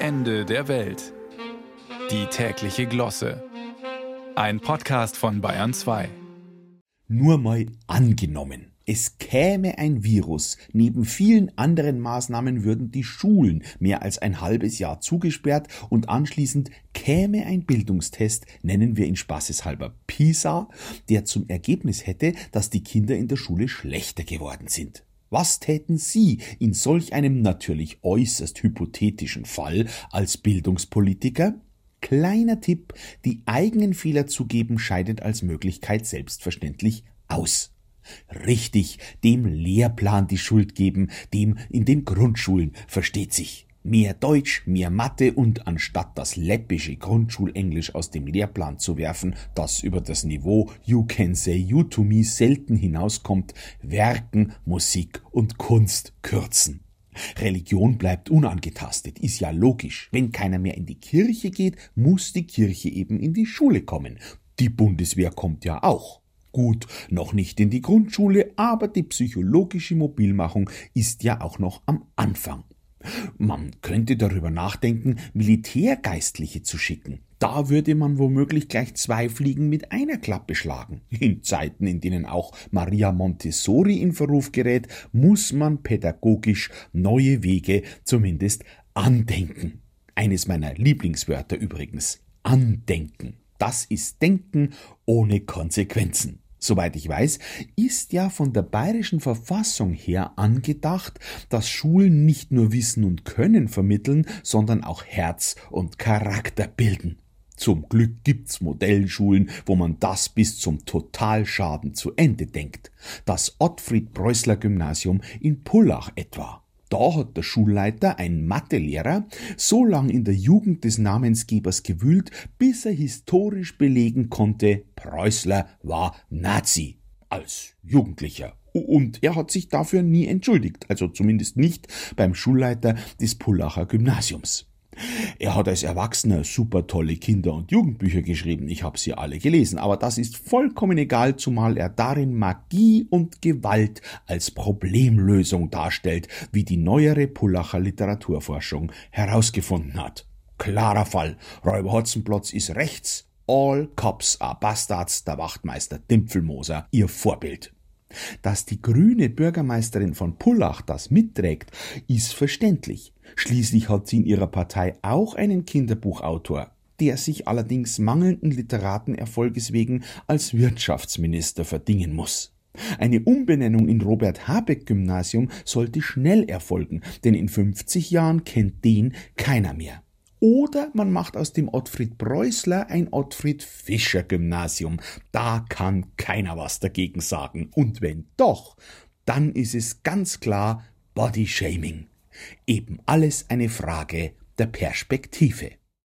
Ende der Welt. Die tägliche Glosse. Ein Podcast von Bayern 2. Nur mal angenommen. Es käme ein Virus. Neben vielen anderen Maßnahmen würden die Schulen mehr als ein halbes Jahr zugesperrt und anschließend käme ein Bildungstest, nennen wir ihn spaßeshalber PISA, der zum Ergebnis hätte, dass die Kinder in der Schule schlechter geworden sind. Was täten Sie in solch einem natürlich äußerst hypothetischen Fall als Bildungspolitiker? Kleiner Tipp, die eigenen Fehler zugeben scheidet als Möglichkeit selbstverständlich aus. Richtig, dem Lehrplan die Schuld geben, dem in den Grundschulen, versteht sich. Mehr Deutsch, mehr Mathe und anstatt das läppische Grundschulenglisch aus dem Lehrplan zu werfen, das über das Niveau You can say you to me selten hinauskommt, Werken, Musik und Kunst kürzen. Religion bleibt unangetastet, ist ja logisch. Wenn keiner mehr in die Kirche geht, muss die Kirche eben in die Schule kommen. Die Bundeswehr kommt ja auch. Gut, noch nicht in die Grundschule, aber die psychologische Mobilmachung ist ja auch noch am Anfang. Man könnte darüber nachdenken, Militärgeistliche zu schicken. Da würde man womöglich gleich zwei Fliegen mit einer Klappe schlagen. In Zeiten, in denen auch Maria Montessori in Verruf gerät, muss man pädagogisch neue Wege zumindest andenken. Eines meiner Lieblingswörter übrigens. Andenken. Das ist Denken ohne Konsequenzen. Soweit ich weiß, ist ja von der bayerischen Verfassung her angedacht, dass Schulen nicht nur Wissen und Können vermitteln, sondern auch Herz und Charakter bilden. Zum Glück gibt's Modellschulen, wo man das bis zum Totalschaden zu Ende denkt. Das Ottfried Preußler Gymnasium in Pullach etwa. Da hat der Schulleiter, ein Mathelehrer, so lang in der Jugend des Namensgebers gewühlt, bis er historisch belegen konnte, Preußler war Nazi. Als Jugendlicher. Und er hat sich dafür nie entschuldigt, also zumindest nicht beim Schulleiter des Pullacher Gymnasiums. Er hat als Erwachsener super tolle Kinder- und Jugendbücher geschrieben, ich habe sie alle gelesen, aber das ist vollkommen egal, zumal er darin Magie und Gewalt als Problemlösung darstellt, wie die neuere Pullacher Literaturforschung herausgefunden hat. Klarer Fall, Räuber Hotzenplotz ist rechts, All Cops are Bastards, der Wachtmeister Dimpfelmoser, ihr Vorbild. Dass die grüne Bürgermeisterin von Pullach das mitträgt, ist verständlich. Schließlich hat sie in ihrer Partei auch einen Kinderbuchautor, der sich allerdings mangelnden Literatenerfolges wegen als Wirtschaftsminister verdingen muss. Eine Umbenennung in Robert Habeck Gymnasium sollte schnell erfolgen, denn in 50 Jahren kennt den keiner mehr. Oder man macht aus dem Ottfried Preußler ein Ottfried Fischer Gymnasium. Da kann keiner was dagegen sagen. Und wenn doch, dann ist es ganz klar Body Shaming. Eben alles eine Frage der Perspektive.